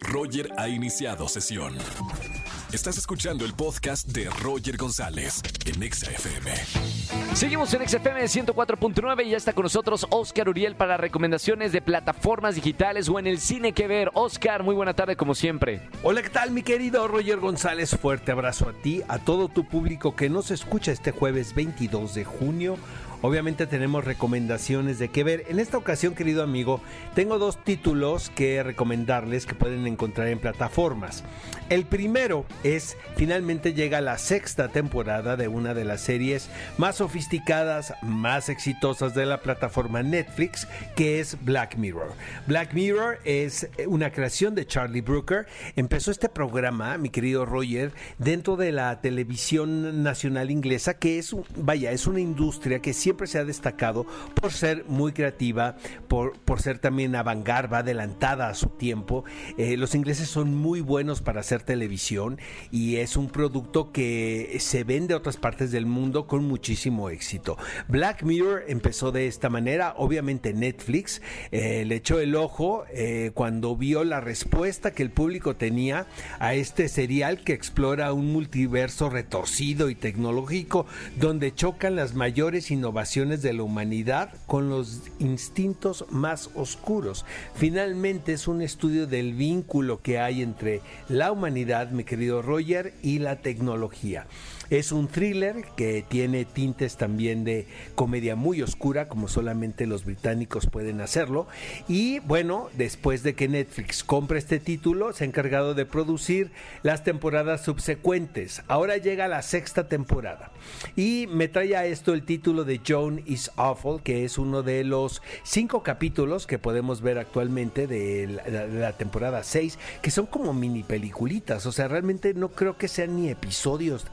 Roger ha iniciado sesión. Estás escuchando el podcast de Roger González en Exa FM. Seguimos en XFM 104.9 y ya está con nosotros Oscar Uriel para recomendaciones de plataformas digitales o en el cine que ver. Oscar, muy buena tarde como siempre. Hola, ¿qué tal mi querido Roger González? Fuerte abrazo a ti, a todo tu público que nos escucha este jueves 22 de junio. Obviamente tenemos recomendaciones de qué ver. En esta ocasión, querido amigo, tengo dos títulos que recomendarles que pueden encontrar en plataformas. El primero es, finalmente llega la sexta temporada de una de las series más sofisticadas, más exitosas de la plataforma Netflix, que es Black Mirror. Black Mirror es una creación de Charlie Brooker. Empezó este programa, mi querido Roger, dentro de la televisión nacional inglesa, que es, vaya, es una industria que siempre se ha destacado por ser muy creativa, por, por ser también avangarda, adelantada a su tiempo. Eh, los ingleses son muy buenos para hacer televisión y es un producto que se vende a otras partes del mundo con muchísimo éxito. Black Mirror empezó de esta manera, obviamente Netflix eh, le echó el ojo eh, cuando vio la respuesta que el público tenía a este serial que explora un multiverso retorcido y tecnológico donde chocan las mayores innovaciones de la humanidad con los instintos más oscuros. Finalmente es un estudio del vínculo que hay entre la humanidad, mi querido Roger, y la tecnología. Es un thriller que tiene tintes también de comedia muy oscura, como solamente los británicos pueden hacerlo. Y bueno, después de que Netflix compre este título, se ha encargado de producir las temporadas subsecuentes. Ahora llega la sexta temporada. Y me trae a esto el título de Joan is Awful, que es uno de los cinco capítulos que podemos ver actualmente de la, temporada 6, que son como mini peliculitas. O sea, realmente no creo que sean ni episodios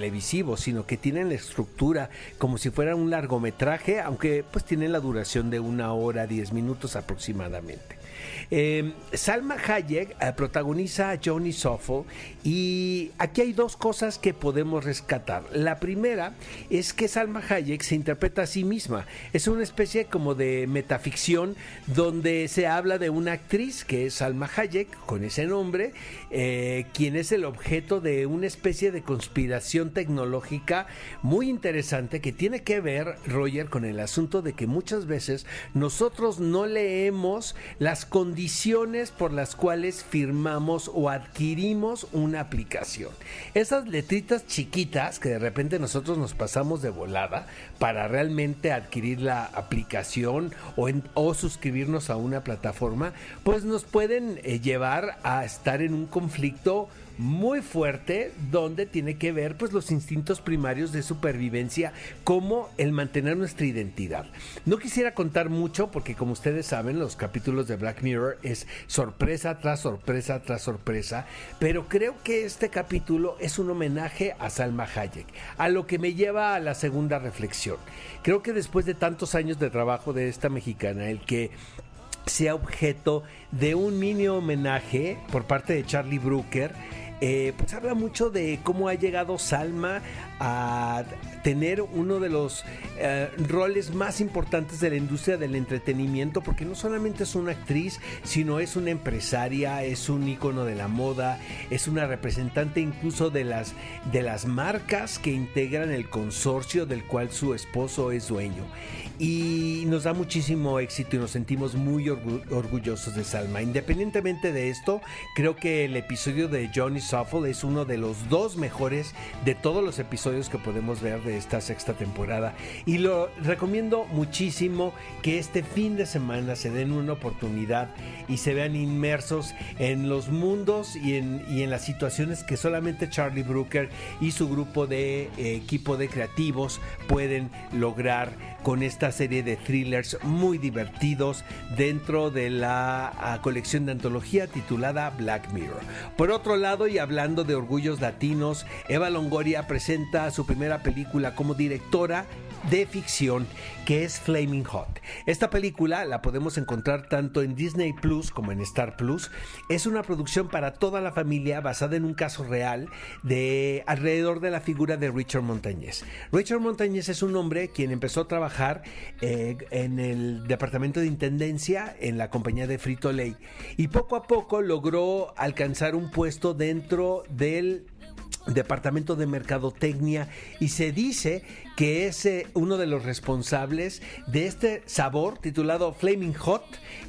televisivos, sino que tienen la estructura como si fuera un largometraje, aunque pues tienen la duración de una hora, diez minutos aproximadamente. Eh, Salma Hayek eh, protagoniza a Johnny Soffel y aquí hay dos cosas que podemos rescatar. La primera es que Salma Hayek se interpreta a sí misma. Es una especie como de metaficción donde se habla de una actriz que es Salma Hayek, con ese nombre, eh, quien es el objeto de una especie de conspiración tecnológica muy interesante que tiene que ver, Roger, con el asunto de que muchas veces nosotros no leemos las condiciones por las cuales firmamos o adquirimos una aplicación. Esas letritas chiquitas que de repente nosotros nos pasamos de volada para realmente adquirir la aplicación o, o suscribirnos a una plataforma, pues nos pueden eh, llevar a estar en un conflicto muy fuerte donde tiene que ver pues los instintos primarios de supervivencia como el mantener nuestra identidad. No quisiera contar mucho porque como ustedes saben los capítulos de Black Mirror es sorpresa tras sorpresa tras sorpresa, pero creo que este capítulo es un homenaje a Salma Hayek, a lo que me lleva a la segunda reflexión. Creo que después de tantos años de trabajo de esta mexicana, el que sea objeto de un mini homenaje por parte de Charlie Brooker, eh, pues habla mucho de cómo ha llegado Salma a tener uno de los eh, roles más importantes de la industria del entretenimiento, porque no solamente es una actriz, sino es una empresaria, es un ícono de la moda, es una representante incluso de las, de las marcas que integran el consorcio del cual su esposo es dueño. Y nos da muchísimo éxito y nos sentimos muy orgullosos de Salma. Independientemente de esto, creo que el episodio de Johnny Shuffle es uno de los dos mejores de todos los episodios que podemos ver de esta sexta temporada. Y lo recomiendo muchísimo que este fin de semana se den una oportunidad y se vean inmersos en los mundos y en, y en las situaciones que solamente Charlie Brooker y su grupo de eh, equipo de creativos pueden lograr con esta serie de thrillers muy divertidos dentro de la ah, colección de antología titulada Black Mirror. Por otro lado, y hablando de orgullos latinos, Eva Longoria presenta su primera película como directora de ficción que es Flaming Hot. Esta película la podemos encontrar tanto en Disney Plus como en Star Plus. Es una producción para toda la familia basada en un caso real de alrededor de la figura de Richard Montañez. Richard Montañez es un hombre quien empezó a trabajar eh, en el departamento de intendencia en la compañía de Frito Lay y poco a poco logró alcanzar un puesto dentro del Departamento de Mercadotecnia y se dice que es eh, uno de los responsables de este sabor titulado Flaming Hot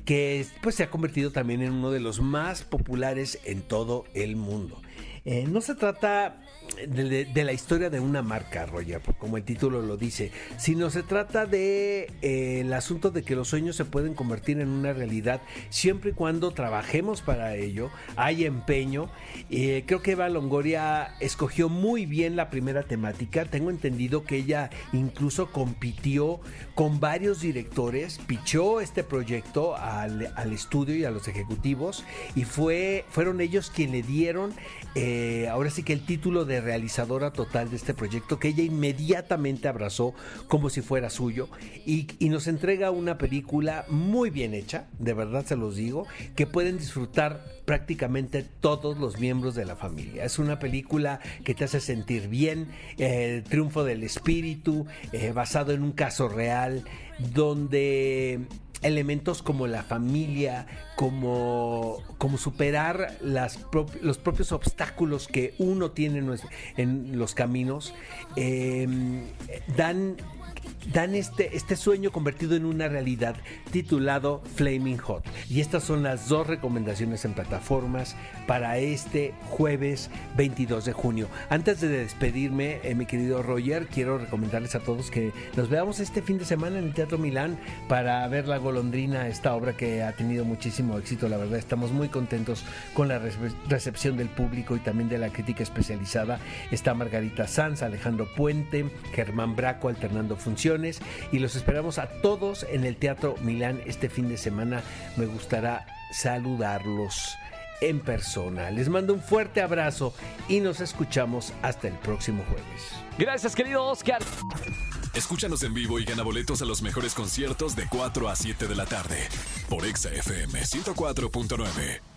que pues se ha convertido también en uno de los más populares en todo el mundo. Eh, no se trata de, la historia de una marca, Roger, como el título lo dice, sino se trata de eh, el asunto de que los sueños se pueden convertir en una realidad siempre y cuando trabajemos para ello, hay empeño. Eh, creo que Eva Longoria escogió muy bien la primera temática. Tengo entendido que ella incluso compitió con varios directores, pichó este proyecto al, estudio y a los ejecutivos y fue, fueron ellos quienes le dieron eh, ahora sí que el título de realizadora total de este proyecto que ella inmediatamente abrazó como si fuera suyo y, nos entrega una película muy bien hecha, de verdad se los digo, que pueden disfrutar prácticamente todos los miembros de la familia. Es una película que te hace sentir bien, el triunfo del espíritu, eh, basado en un caso real, donde elementos como la familia, como, como superar las los propios obstáculos que uno tiene en los caminos, em, dan dan este, este sueño convertido en una realidad titulado Flaming Hot. Y estas son las dos recomendaciones en plataformas para este jueves 22 de junio. Antes de despedirme, eh, mi querido Roger, quiero recomendarles a todos que nos veamos este fin de semana en el Teatro Milán para ver La Golondrina, esta obra que ha tenido muchísimo éxito. La verdad, estamos muy contentos con la recepción del público y también de la crítica especializada. Está Margarita Sanz, Alejandro Puente, Germán Braco alternando funciones y los esperamos a todos en el Teatro Milán este fin de semana. Me gustará saludarlos en persona. Les mando un fuerte abrazo y nos escuchamos hasta el próximo jueves. Gracias, querido Oscar. Escúchanos en vivo y gana boletos a los mejores conciertos de 4 a 7 de la tarde por Exa FM 104.9.